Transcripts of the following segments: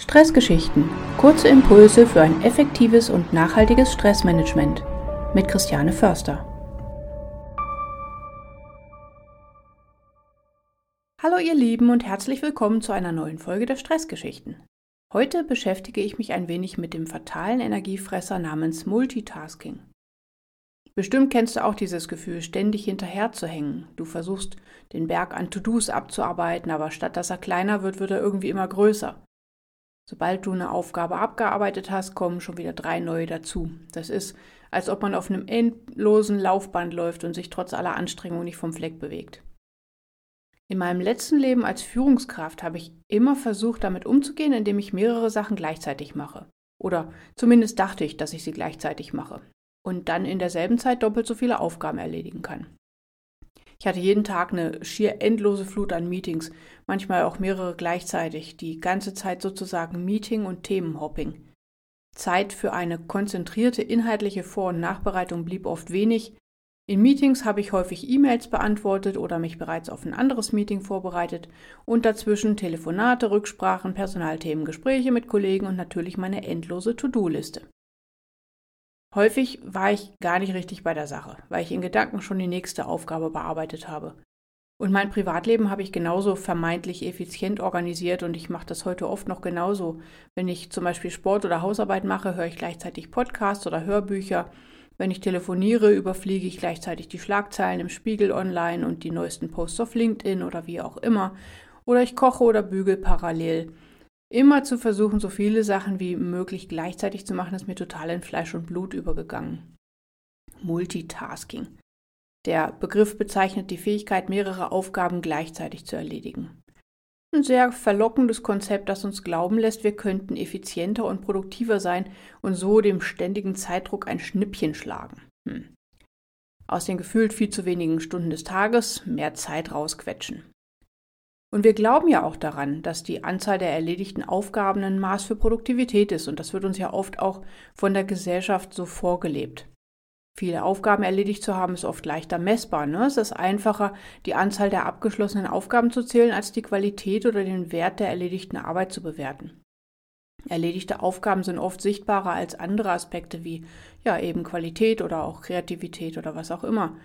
Stressgeschichten. Kurze Impulse für ein effektives und nachhaltiges Stressmanagement. Mit Christiane Förster. Hallo ihr Lieben und herzlich willkommen zu einer neuen Folge der Stressgeschichten. Heute beschäftige ich mich ein wenig mit dem fatalen Energiefresser namens Multitasking. Bestimmt kennst du auch dieses Gefühl, ständig hinterher zu hängen. Du versuchst, den Berg an To-Dos abzuarbeiten, aber statt dass er kleiner wird, wird er irgendwie immer größer. Sobald du eine Aufgabe abgearbeitet hast, kommen schon wieder drei neue dazu. Das ist, als ob man auf einem endlosen Laufband läuft und sich trotz aller Anstrengung nicht vom Fleck bewegt. In meinem letzten Leben als Führungskraft habe ich immer versucht, damit umzugehen, indem ich mehrere Sachen gleichzeitig mache. Oder zumindest dachte ich, dass ich sie gleichzeitig mache. Und dann in derselben Zeit doppelt so viele Aufgaben erledigen kann. Ich hatte jeden Tag eine schier endlose Flut an Meetings, manchmal auch mehrere gleichzeitig, die ganze Zeit sozusagen Meeting und Themenhopping. Zeit für eine konzentrierte inhaltliche Vor- und Nachbereitung blieb oft wenig. In Meetings habe ich häufig E-Mails beantwortet oder mich bereits auf ein anderes Meeting vorbereitet und dazwischen Telefonate, Rücksprachen, Personalthemen, Gespräche mit Kollegen und natürlich meine endlose To-Do-Liste. Häufig war ich gar nicht richtig bei der Sache, weil ich in Gedanken schon die nächste Aufgabe bearbeitet habe. Und mein Privatleben habe ich genauso vermeintlich effizient organisiert und ich mache das heute oft noch genauso. Wenn ich zum Beispiel Sport oder Hausarbeit mache, höre ich gleichzeitig Podcasts oder Hörbücher. Wenn ich telefoniere, überfliege ich gleichzeitig die Schlagzeilen im Spiegel online und die neuesten Posts auf LinkedIn oder wie auch immer. Oder ich koche oder bügel parallel. Immer zu versuchen, so viele Sachen wie möglich gleichzeitig zu machen, ist mir total in Fleisch und Blut übergegangen. Multitasking. Der Begriff bezeichnet die Fähigkeit, mehrere Aufgaben gleichzeitig zu erledigen. Ein sehr verlockendes Konzept, das uns glauben lässt, wir könnten effizienter und produktiver sein und so dem ständigen Zeitdruck ein Schnippchen schlagen. Hm. Aus den gefühlt viel zu wenigen Stunden des Tages mehr Zeit rausquetschen. Und wir glauben ja auch daran, dass die Anzahl der erledigten Aufgaben ein Maß für Produktivität ist. Und das wird uns ja oft auch von der Gesellschaft so vorgelebt. Viele Aufgaben erledigt zu haben, ist oft leichter messbar. Ne? Es ist einfacher, die Anzahl der abgeschlossenen Aufgaben zu zählen, als die Qualität oder den Wert der erledigten Arbeit zu bewerten. Erledigte Aufgaben sind oft sichtbarer als andere Aspekte wie ja eben Qualität oder auch Kreativität oder was auch immer.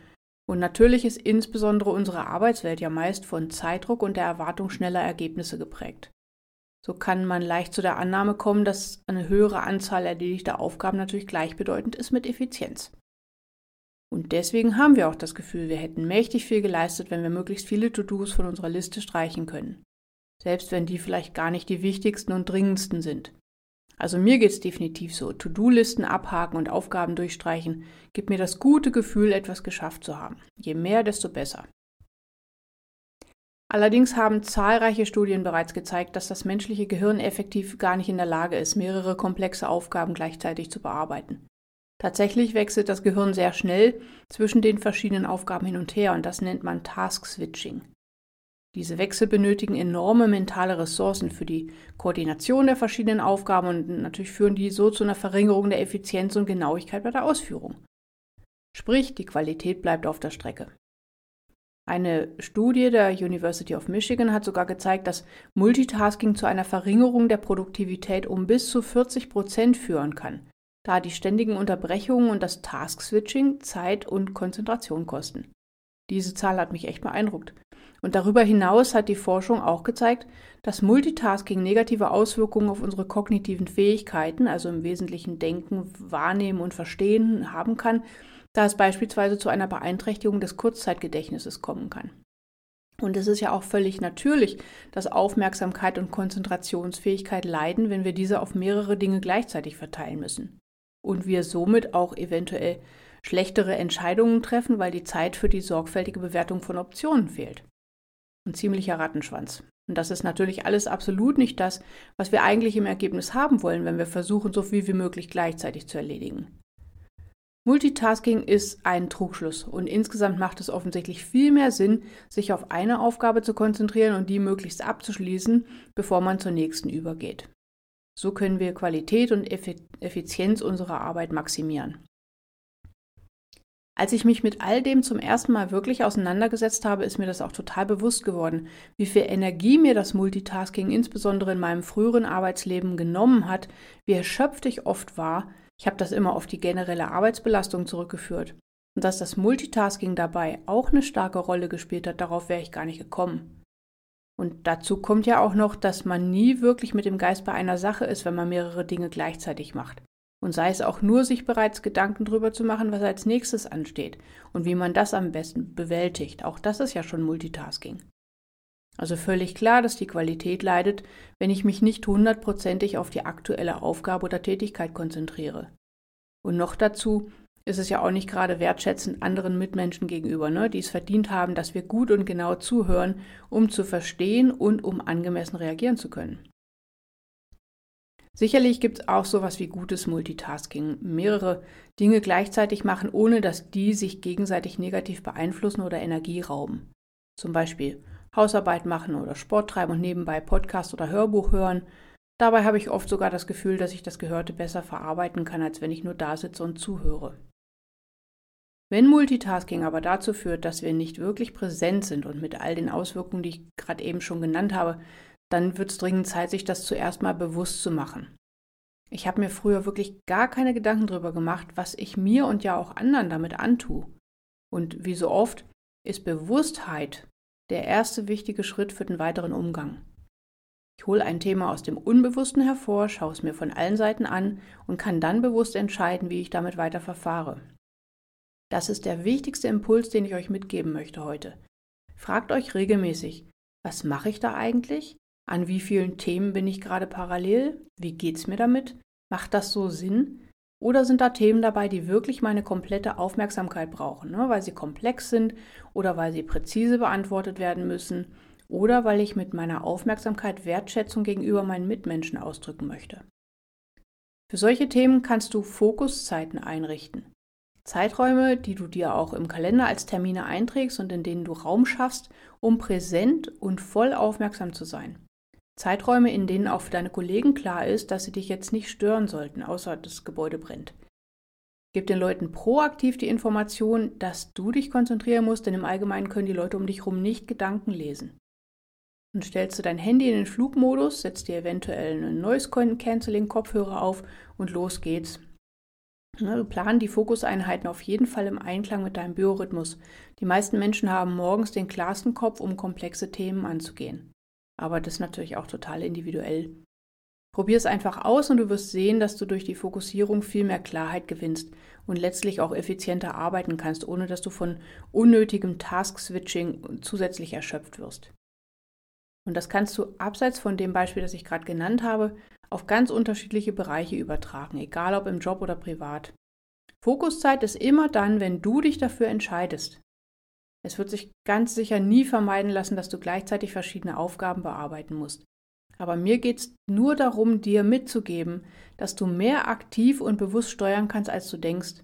Und natürlich ist insbesondere unsere Arbeitswelt ja meist von Zeitdruck und der Erwartung schneller Ergebnisse geprägt. So kann man leicht zu der Annahme kommen, dass eine höhere Anzahl erledigter Aufgaben natürlich gleichbedeutend ist mit Effizienz. Und deswegen haben wir auch das Gefühl, wir hätten mächtig viel geleistet, wenn wir möglichst viele To-Dos von unserer Liste streichen können. Selbst wenn die vielleicht gar nicht die wichtigsten und dringendsten sind. Also mir geht es definitiv so. To-Do-Listen abhaken und Aufgaben durchstreichen gibt mir das gute Gefühl, etwas geschafft zu haben. Je mehr, desto besser. Allerdings haben zahlreiche Studien bereits gezeigt, dass das menschliche Gehirn effektiv gar nicht in der Lage ist, mehrere komplexe Aufgaben gleichzeitig zu bearbeiten. Tatsächlich wechselt das Gehirn sehr schnell zwischen den verschiedenen Aufgaben hin und her und das nennt man Task Switching. Diese Wechsel benötigen enorme mentale Ressourcen für die Koordination der verschiedenen Aufgaben und natürlich führen die so zu einer Verringerung der Effizienz und Genauigkeit bei der Ausführung. Sprich, die Qualität bleibt auf der Strecke. Eine Studie der University of Michigan hat sogar gezeigt, dass Multitasking zu einer Verringerung der Produktivität um bis zu 40 Prozent führen kann, da die ständigen Unterbrechungen und das Task-Switching Zeit und Konzentration kosten. Diese Zahl hat mich echt beeindruckt. Und darüber hinaus hat die Forschung auch gezeigt, dass Multitasking negative Auswirkungen auf unsere kognitiven Fähigkeiten, also im Wesentlichen Denken, Wahrnehmen und Verstehen, haben kann, da es beispielsweise zu einer Beeinträchtigung des Kurzzeitgedächtnisses kommen kann. Und es ist ja auch völlig natürlich, dass Aufmerksamkeit und Konzentrationsfähigkeit leiden, wenn wir diese auf mehrere Dinge gleichzeitig verteilen müssen. Und wir somit auch eventuell schlechtere Entscheidungen treffen, weil die Zeit für die sorgfältige Bewertung von Optionen fehlt. Ein ziemlicher Rattenschwanz. Und das ist natürlich alles absolut nicht das, was wir eigentlich im Ergebnis haben wollen, wenn wir versuchen, so viel wie möglich gleichzeitig zu erledigen. Multitasking ist ein Trugschluss und insgesamt macht es offensichtlich viel mehr Sinn, sich auf eine Aufgabe zu konzentrieren und die möglichst abzuschließen, bevor man zur nächsten übergeht. So können wir Qualität und Effizienz unserer Arbeit maximieren. Als ich mich mit all dem zum ersten Mal wirklich auseinandergesetzt habe, ist mir das auch total bewusst geworden, wie viel Energie mir das Multitasking insbesondere in meinem früheren Arbeitsleben genommen hat, wie erschöpft ich oft war. Ich habe das immer auf die generelle Arbeitsbelastung zurückgeführt. Und dass das Multitasking dabei auch eine starke Rolle gespielt hat, darauf wäre ich gar nicht gekommen. Und dazu kommt ja auch noch, dass man nie wirklich mit dem Geist bei einer Sache ist, wenn man mehrere Dinge gleichzeitig macht. Und sei es auch nur, sich bereits Gedanken darüber zu machen, was als nächstes ansteht und wie man das am besten bewältigt. Auch das ist ja schon Multitasking. Also völlig klar, dass die Qualität leidet, wenn ich mich nicht hundertprozentig auf die aktuelle Aufgabe oder Tätigkeit konzentriere. Und noch dazu ist es ja auch nicht gerade wertschätzend anderen Mitmenschen gegenüber, ne, die es verdient haben, dass wir gut und genau zuhören, um zu verstehen und um angemessen reagieren zu können. Sicherlich gibt es auch sowas wie gutes Multitasking, mehrere Dinge gleichzeitig machen, ohne dass die sich gegenseitig negativ beeinflussen oder Energie rauben. Zum Beispiel Hausarbeit machen oder Sport treiben und nebenbei Podcast oder Hörbuch hören. Dabei habe ich oft sogar das Gefühl, dass ich das Gehörte besser verarbeiten kann, als wenn ich nur da sitze und zuhöre. Wenn Multitasking aber dazu führt, dass wir nicht wirklich präsent sind und mit all den Auswirkungen, die ich gerade eben schon genannt habe, dann wird es dringend Zeit, sich das zuerst mal bewusst zu machen. Ich habe mir früher wirklich gar keine Gedanken darüber gemacht, was ich mir und ja auch anderen damit antue. Und wie so oft ist Bewusstheit der erste wichtige Schritt für den weiteren Umgang. Ich hole ein Thema aus dem Unbewussten hervor, schaue es mir von allen Seiten an und kann dann bewusst entscheiden, wie ich damit weiter verfahre. Das ist der wichtigste Impuls, den ich euch mitgeben möchte heute. Fragt euch regelmäßig, was mache ich da eigentlich? An wie vielen Themen bin ich gerade parallel? Wie geht's mir damit? Macht das so Sinn? Oder sind da Themen dabei, die wirklich meine komplette Aufmerksamkeit brauchen, ne? weil sie komplex sind oder weil sie präzise beantwortet werden müssen oder weil ich mit meiner Aufmerksamkeit Wertschätzung gegenüber meinen Mitmenschen ausdrücken möchte? Für solche Themen kannst du Fokuszeiten einrichten. Zeiträume, die du dir auch im Kalender als Termine einträgst und in denen du Raum schaffst, um präsent und voll aufmerksam zu sein. Zeiträume, in denen auch für deine Kollegen klar ist, dass sie dich jetzt nicht stören sollten, außer das Gebäude brennt. Gib den Leuten proaktiv die Information, dass du dich konzentrieren musst, denn im Allgemeinen können die Leute um dich herum nicht Gedanken lesen. Und stellst du dein Handy in den Flugmodus, setzt dir eventuell einen Noise Cancelling Kopfhörer auf und los geht's. Ne, plan die Fokuseinheiten auf jeden Fall im Einklang mit deinem Biorhythmus. Die meisten Menschen haben morgens den klarsten Kopf, um komplexe Themen anzugehen. Aber das ist natürlich auch total individuell. Probier es einfach aus und du wirst sehen, dass du durch die Fokussierung viel mehr Klarheit gewinnst und letztlich auch effizienter arbeiten kannst, ohne dass du von unnötigem Task-Switching zusätzlich erschöpft wirst. Und das kannst du abseits von dem Beispiel, das ich gerade genannt habe, auf ganz unterschiedliche Bereiche übertragen, egal ob im Job oder privat. Fokuszeit ist immer dann, wenn du dich dafür entscheidest. Es wird sich ganz sicher nie vermeiden lassen, dass du gleichzeitig verschiedene Aufgaben bearbeiten musst. Aber mir geht es nur darum, dir mitzugeben, dass du mehr aktiv und bewusst steuern kannst, als du denkst.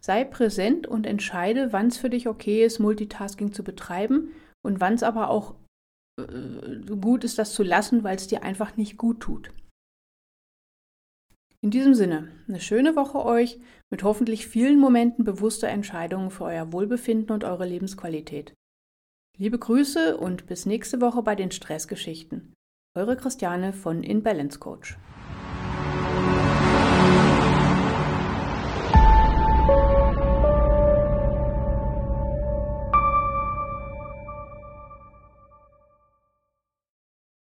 Sei präsent und entscheide, wann es für dich okay ist, Multitasking zu betreiben und wann es aber auch äh, gut ist, das zu lassen, weil es dir einfach nicht gut tut. In diesem Sinne, eine schöne Woche euch mit hoffentlich vielen Momenten bewusster Entscheidungen für euer Wohlbefinden und eure Lebensqualität. Liebe Grüße und bis nächste Woche bei den Stressgeschichten. Eure Christiane von InBalance Coach.